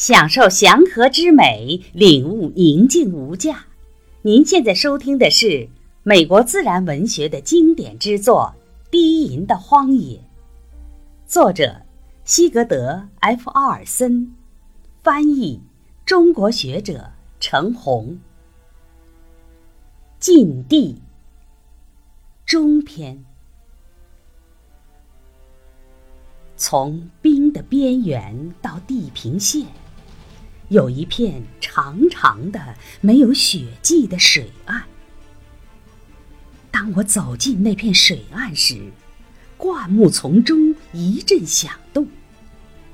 享受祥和之美，领悟宁静无价。您现在收听的是美国自然文学的经典之作《低吟的荒野》，作者西格德 ·F· 奥尔森，翻译中国学者程红。禁地中篇，从冰的边缘到地平线。有一片长长的、没有雪迹的水岸。当我走进那片水岸时，灌木丛中一阵响动，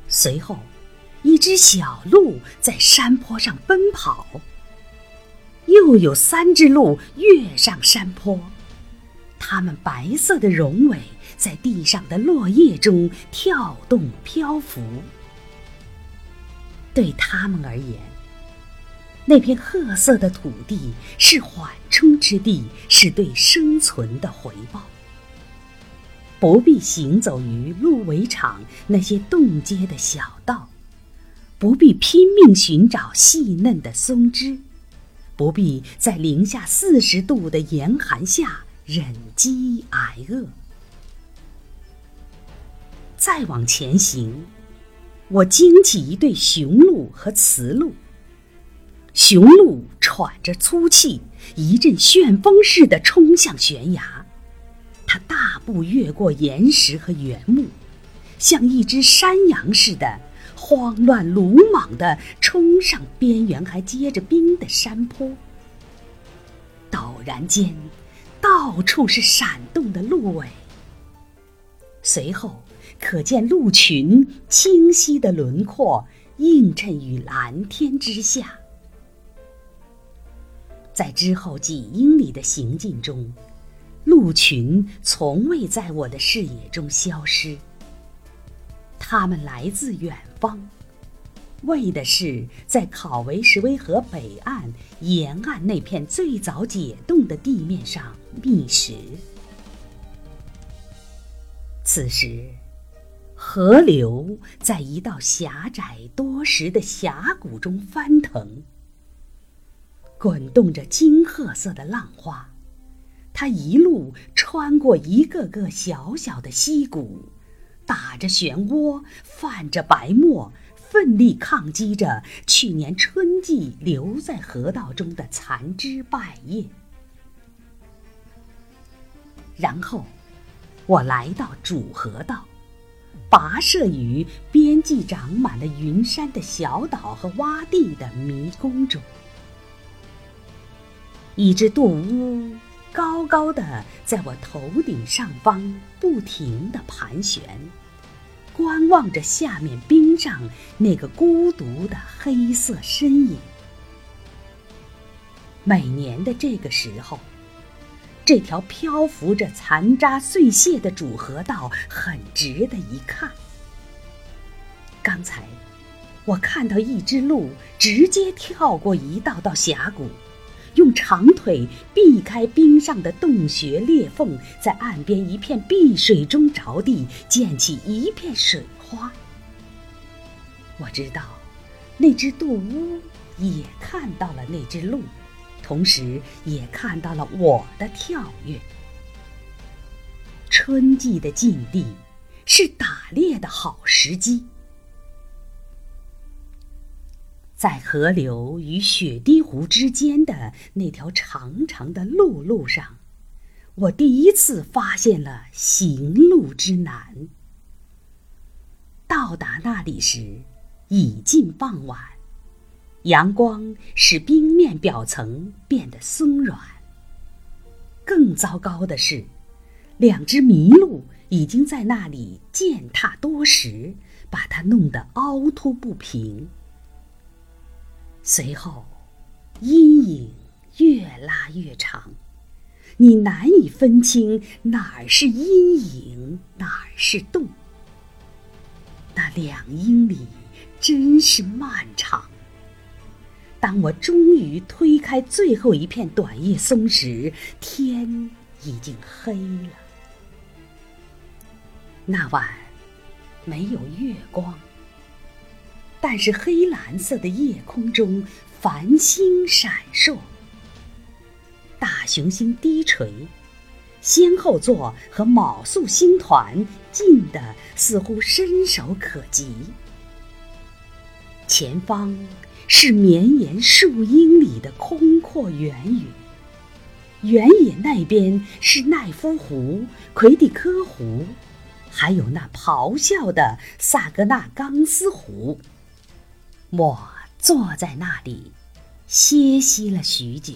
随后，一只小鹿在山坡上奔跑。又有三只鹿跃上山坡，它们白色的绒尾在地上的落叶中跳动漂浮。对他们而言，那片褐色的土地是缓冲之地，是对生存的回报。不必行走于鹿围场那些冻结的小道，不必拼命寻找细嫩的松枝，不必在零下四十度的严寒下忍饥挨饿。再往前行。我惊起一对雄鹿和雌鹿。雄鹿喘着粗气，一阵旋风似的冲向悬崖。它大步越过岩石和原木，像一只山羊似的，慌乱鲁莽地冲上边缘还结着冰的山坡。陡然间，到处是闪动的鹿尾。随后。可见鹿群清晰的轮廓映衬于蓝天之下。在之后几英里的行进中，鹿群从未在我的视野中消失。它们来自远方，为的是在考维什威河北岸沿岸那片最早解冻的地面上觅食。此时。河流在一道狭窄多石的峡谷中翻腾，滚动着金褐色的浪花。它一路穿过一个个小小的溪谷，打着漩涡，泛着白沫，奋力抗击着去年春季留在河道中的残枝败叶。然后，我来到主河道。跋涉于边际长满了云山的小岛和洼地的迷宫中，一只杜乌高高的在我头顶上方不停地盘旋，观望着下面冰上那个孤独的黑色身影。每年的这个时候。这条漂浮着残渣碎屑的主河道很值得一看。刚才，我看到一只鹿直接跳过一道道峡谷，用长腿避开冰上的洞穴裂缝，在岸边一片碧水中着地，溅起一片水花。我知道，那只杜乌也看到了那只鹿。同时也看到了我的跳跃。春季的禁地是打猎的好时机。在河流与雪滴湖之间的那条长长的陆路上，我第一次发现了行路之难。到达那里时，已近傍晚。阳光使冰面表层变得松软。更糟糕的是，两只麋鹿已经在那里践踏多时，把它弄得凹凸不平。随后，阴影越拉越长，你难以分清哪儿是阴影，哪儿是洞。那两英里真是漫长。当我终于推开最后一片短叶松时，天已经黑了。那晚没有月光，但是黑蓝色的夜空中，繁星闪烁。大熊星低垂，仙后座和昴宿星团近的似乎伸手可及。前方是绵延数英里的空阔原野，原野那边是奈夫湖、魁地科湖，还有那咆哮的萨格纳冈斯湖。我坐在那里，歇息了许久。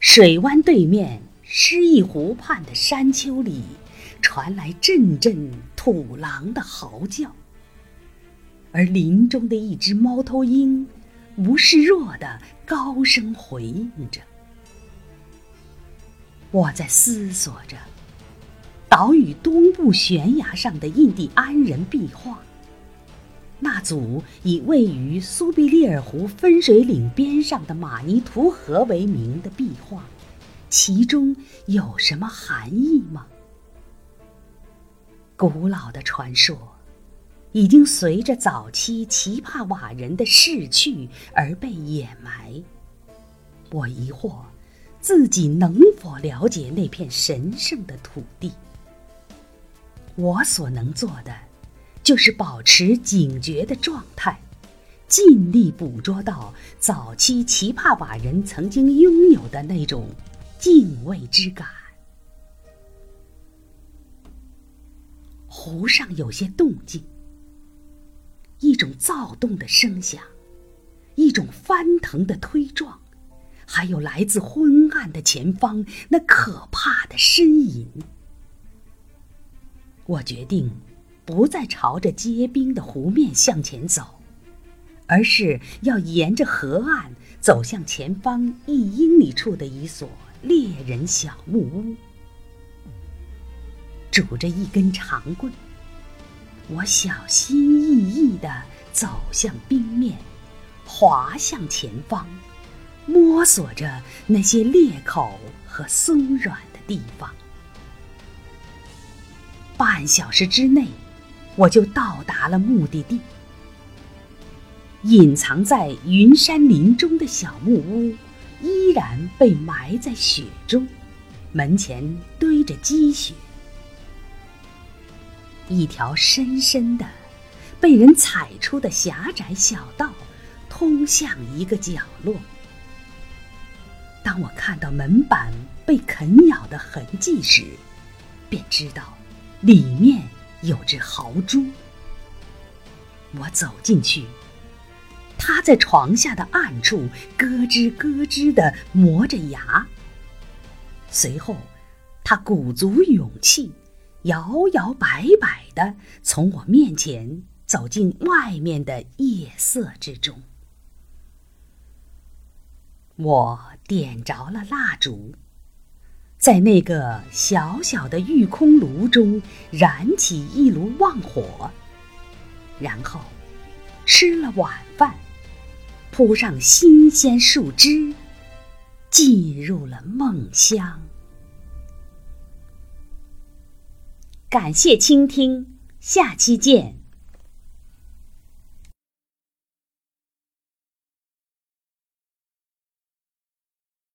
水湾对面诗意湖畔的山丘里，传来阵阵土狼的嚎叫，而林中的一只猫头鹰，无示弱的高声回应着。我在思索着，岛屿东部悬崖上的印第安人壁画。那组以位于苏必利尔湖分水岭边上的马尼图河为名的壁画，其中有什么含义吗？古老的传说，已经随着早期奇帕瓦人的逝去而被掩埋。我疑惑，自己能否了解那片神圣的土地？我所能做的。就是保持警觉的状态，尽力捕捉到早期奇帕瓦人曾经拥有的那种敬畏之感。湖上有些动静，一种躁动的声响，一种翻腾的推撞，还有来自昏暗的前方那可怕的呻吟。我决定。不再朝着结冰的湖面向前走，而是要沿着河岸走向前方一英里处的一所猎人小木屋。拄着一根长棍，我小心翼翼地走向冰面，滑向前方，摸索着那些裂口和松软的地方。半小时之内。我就到达了目的地。隐藏在云山林中的小木屋，依然被埋在雪中，门前堆着积雪。一条深深的、被人踩出的狭窄小道，通向一个角落。当我看到门板被啃咬的痕迹时，便知道里面。有只豪猪，我走进去，它在床下的暗处咯吱咯吱的磨着牙。随后，它鼓足勇气，摇摇摆摆的从我面前走进外面的夜色之中。我点着了蜡烛。在那个小小的玉空炉中燃起一炉旺火，然后吃了晚饭，铺上新鲜树枝，进入了梦乡。感谢倾听，下期见。